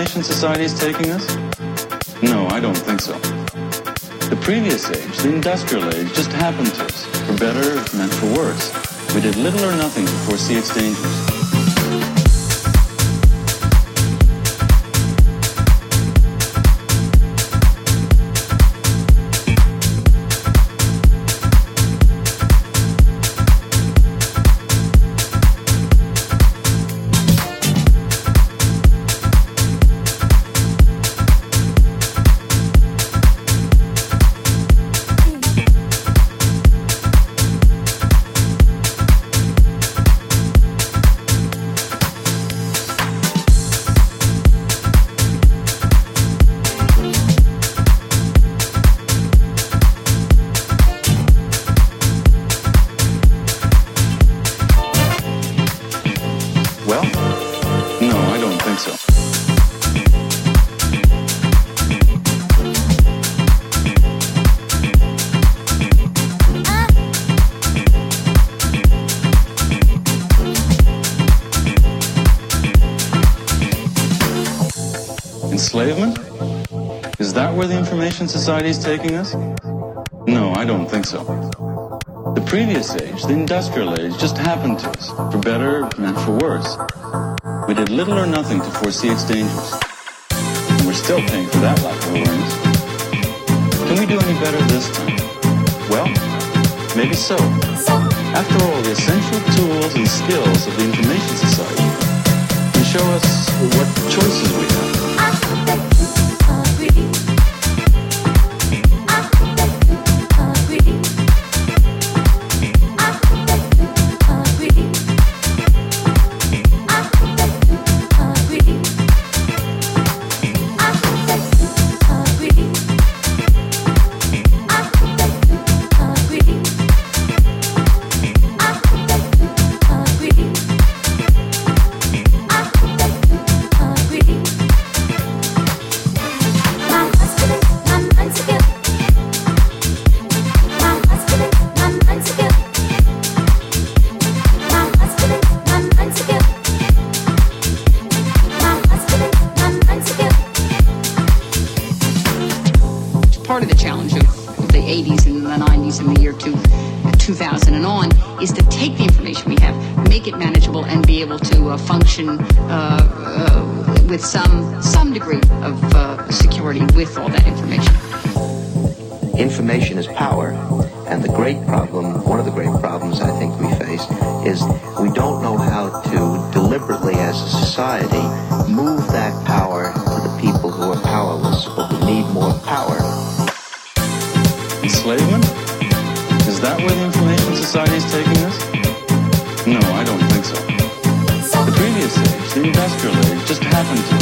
Information society is taking us? No, I don't think so. The previous age, the industrial age, just happened to us, for better and for worse. We did little or nothing to foresee its dangers. Society is taking us? No, I don't think so. The previous age, the industrial age, just happened to us, for better and for worse. We did little or nothing to foresee its dangers. And we're still paying for that lack of awareness. Can we do any better this time? Well, maybe so. After all, the essential tools and skills of the information society can show us what choices we have. with all that information. Information is power, and the great problem, one of the great problems I think we face, is we don't know how to deliberately, as a society, move that power to the people who are powerless or who need more power. Enslavement? Is that where the information society is taking us? No, I don't think so. The previous age, the industrial age, just happened to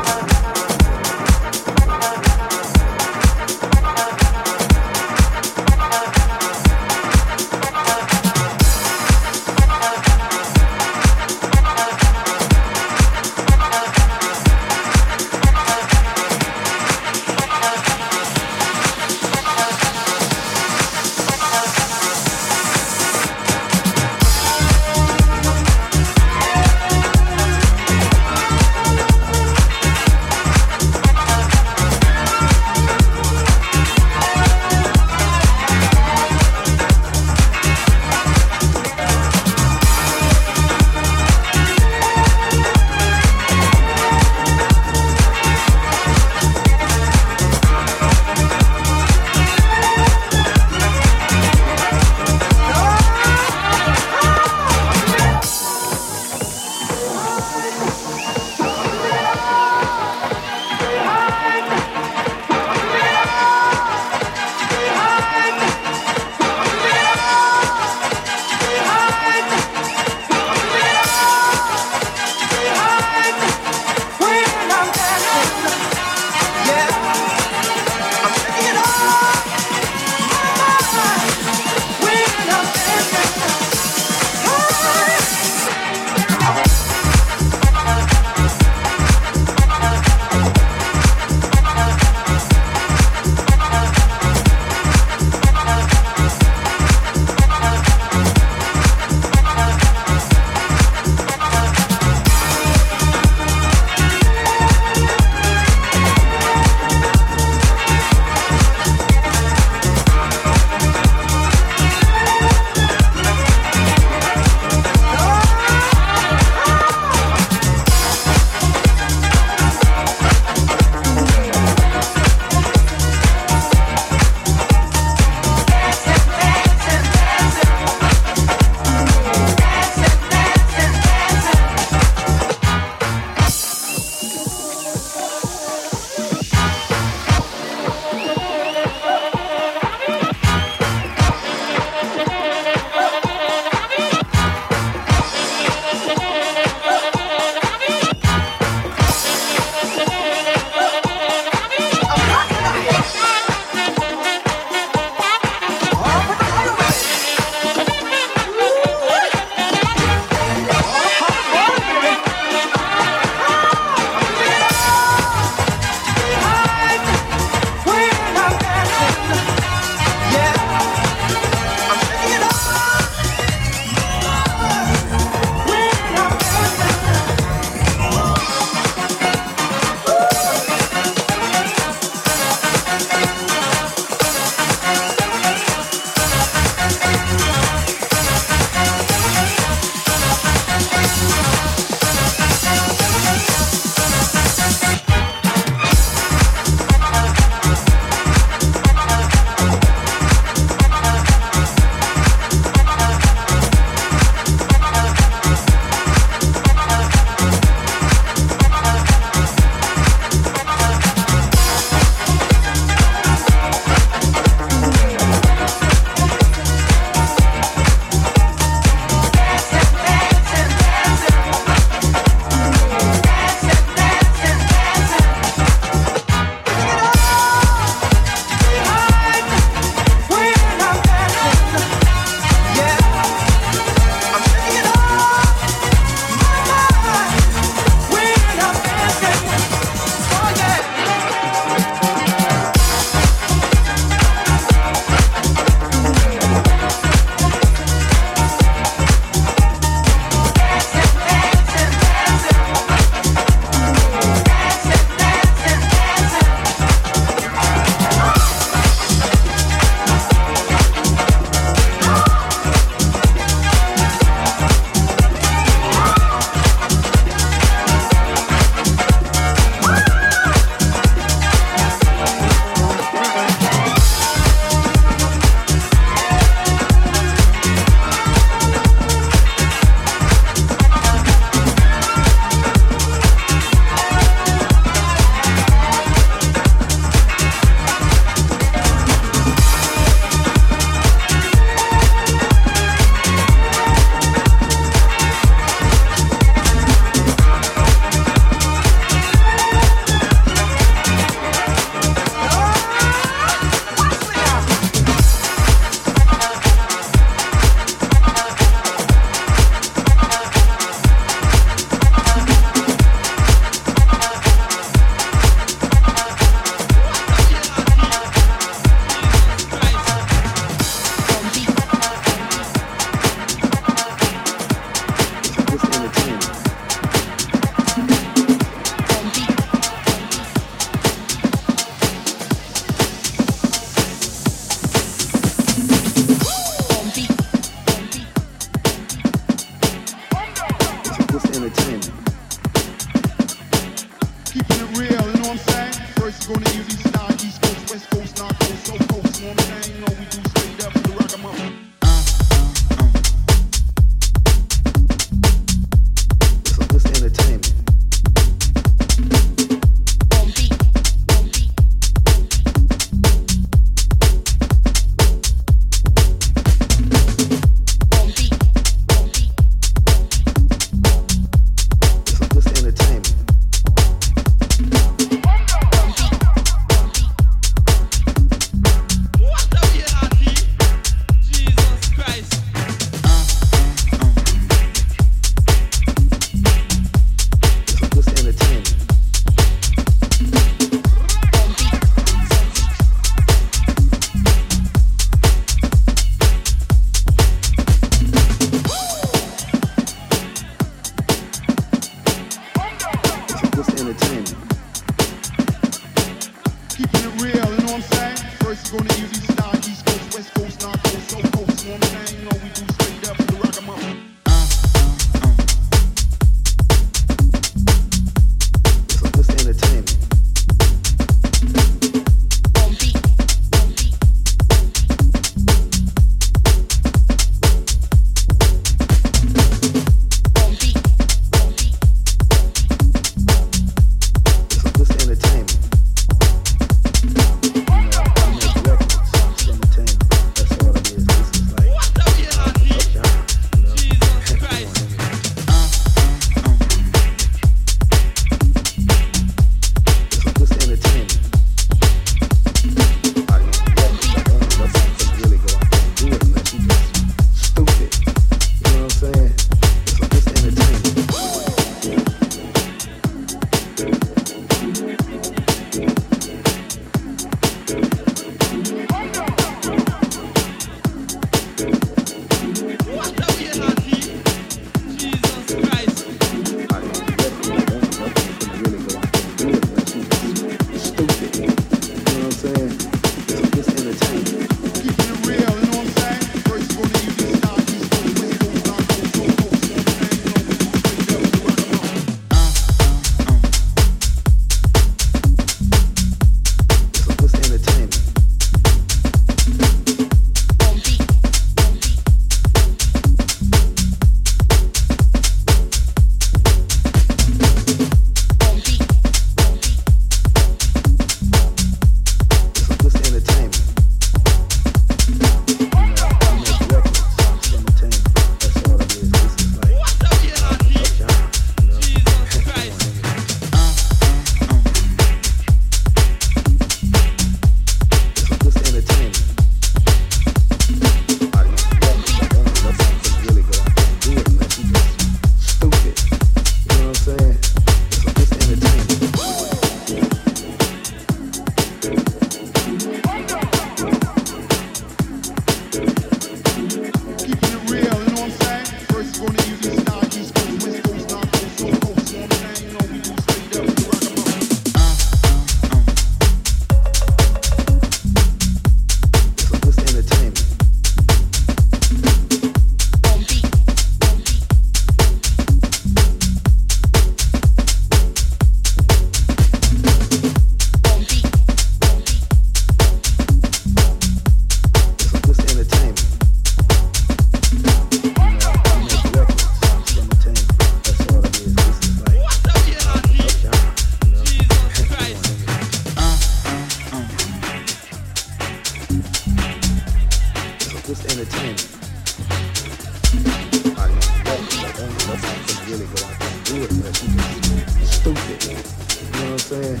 stupid. You know what I'm saying?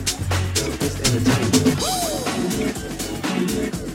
It's entertainment.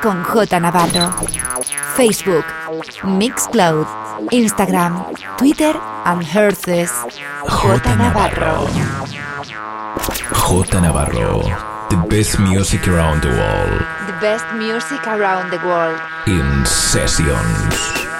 Con J Navarro. Facebook, Mixcloud, Instagram, Twitter and Herces. J Navarro. J Navarro. The best music around the world. The best music around the world. In sessions.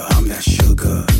I'm that sugar.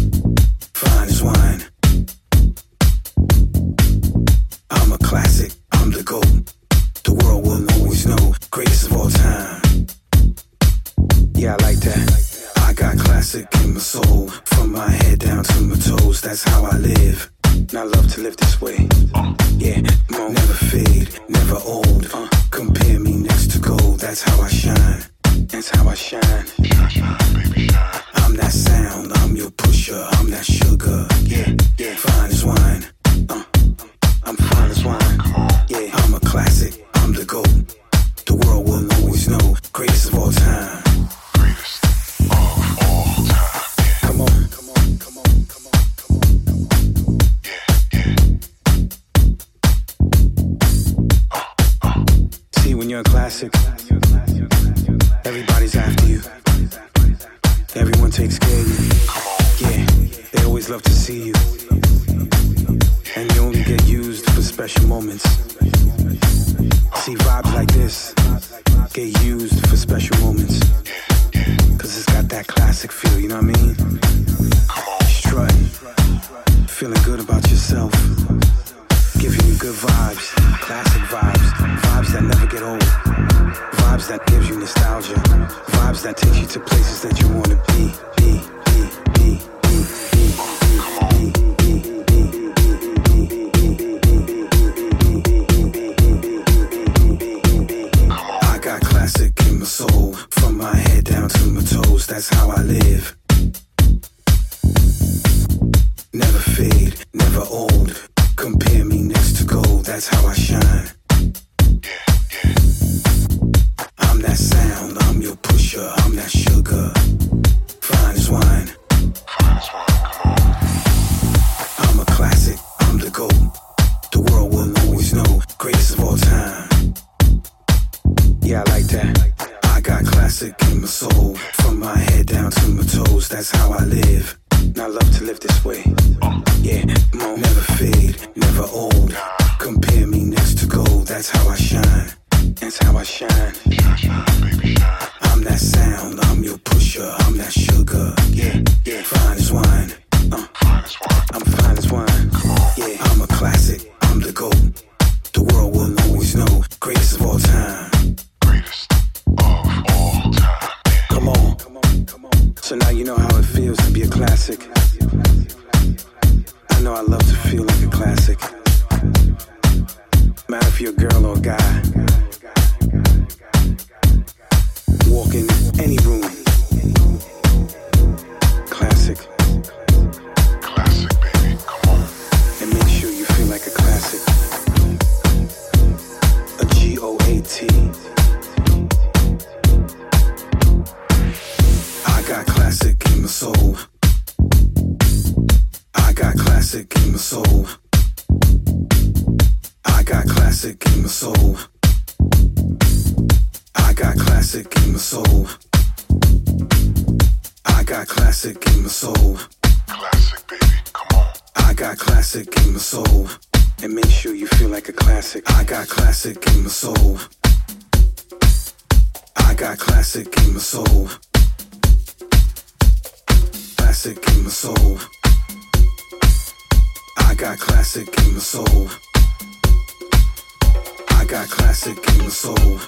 I got classic in the soul.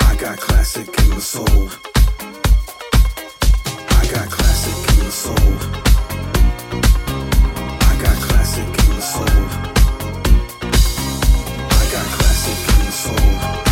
I got classic in the soul. I got classic in the soul. I got classic in the soul. I got classic in the soul.